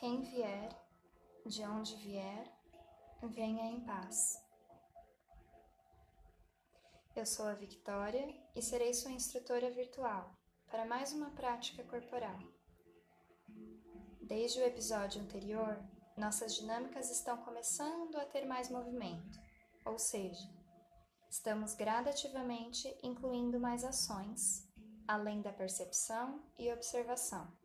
Quem vier, de onde vier, venha em paz. Eu sou a Victoria e serei sua instrutora virtual para mais uma prática corporal. Desde o episódio anterior, nossas dinâmicas estão começando a ter mais movimento, ou seja, estamos gradativamente incluindo mais ações, além da percepção e observação.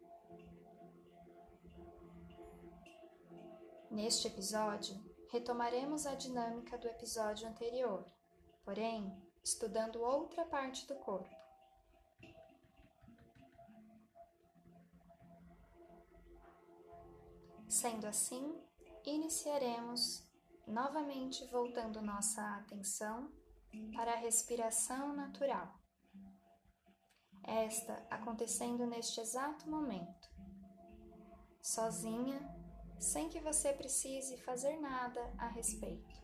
Neste episódio, retomaremos a dinâmica do episódio anterior, porém, estudando outra parte do corpo. Sendo assim, iniciaremos novamente voltando nossa atenção para a respiração natural. Esta acontecendo neste exato momento, sozinha, sem que você precise fazer nada a respeito.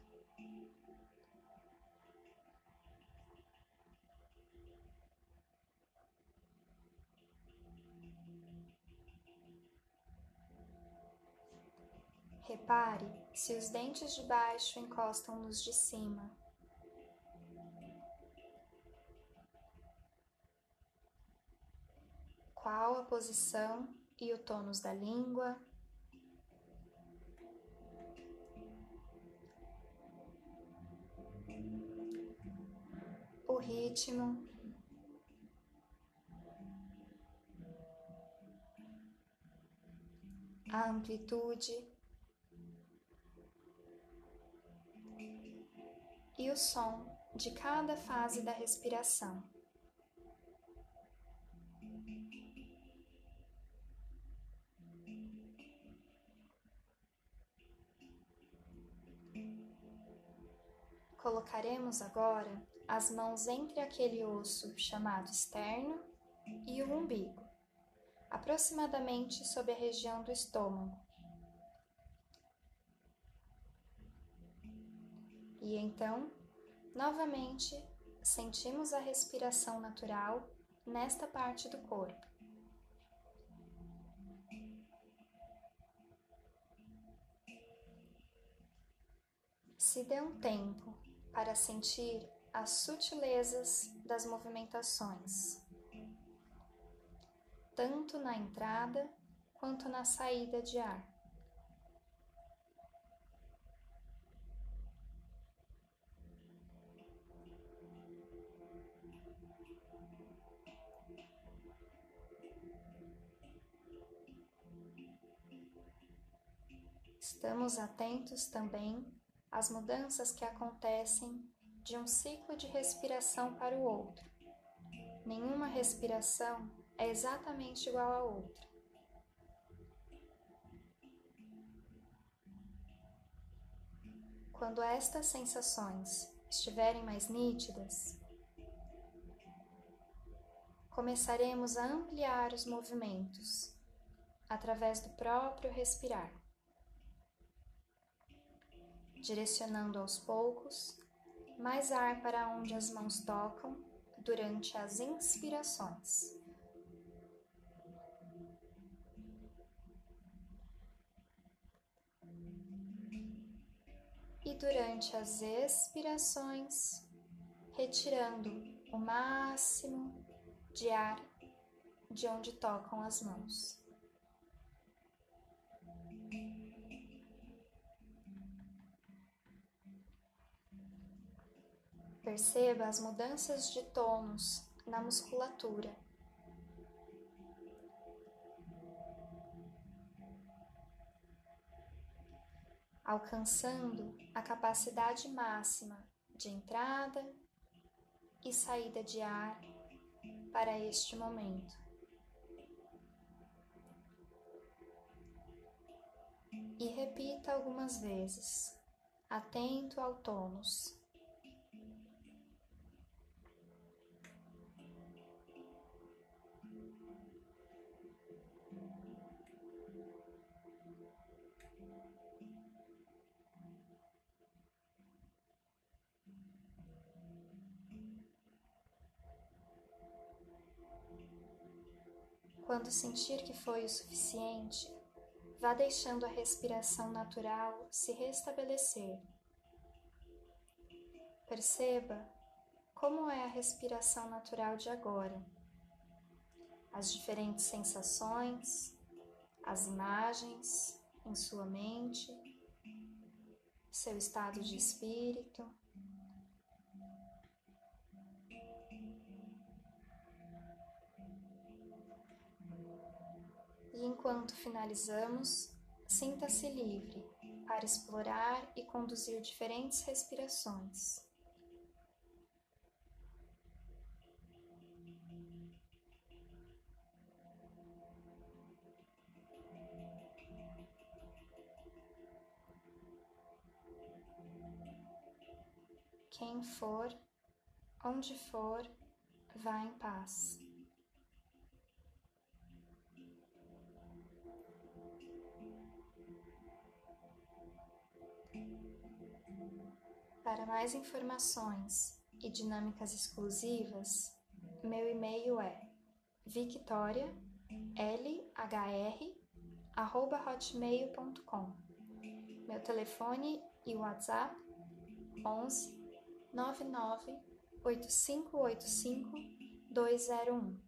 Repare se os dentes de baixo encostam nos de cima. Qual a posição e o tônus da língua? Ritmo a amplitude e o som de cada fase da respiração. Colocaremos agora as mãos entre aquele osso chamado externo e o umbigo, aproximadamente sob a região do estômago. E então, novamente, sentimos a respiração natural nesta parte do corpo. Se dê um tempo para sentir as sutilezas das movimentações, tanto na entrada quanto na saída de ar. Estamos atentos também às mudanças que acontecem de um ciclo de respiração para o outro. Nenhuma respiração é exatamente igual à outra. Quando estas sensações estiverem mais nítidas, começaremos a ampliar os movimentos através do próprio respirar direcionando aos poucos mais ar para onde as mãos tocam durante as inspirações. E durante as expirações, retirando o máximo de ar de onde tocam as mãos. Perceba as mudanças de tônus na musculatura. Alcançando a capacidade máxima de entrada e saída de ar para este momento. E repita algumas vezes, atento ao tônus. Quando sentir que foi o suficiente, vá deixando a respiração natural se restabelecer. Perceba como é a respiração natural de agora, as diferentes sensações, as imagens em sua mente, seu estado de espírito. E enquanto finalizamos, sinta-se livre para explorar e conduzir diferentes respirações. Quem for, onde for, vá em paz. Para mais informações e dinâmicas exclusivas, meu e-mail é victorialhr@hotmail.com. Meu telefone e WhatsApp 11 99 8585 201.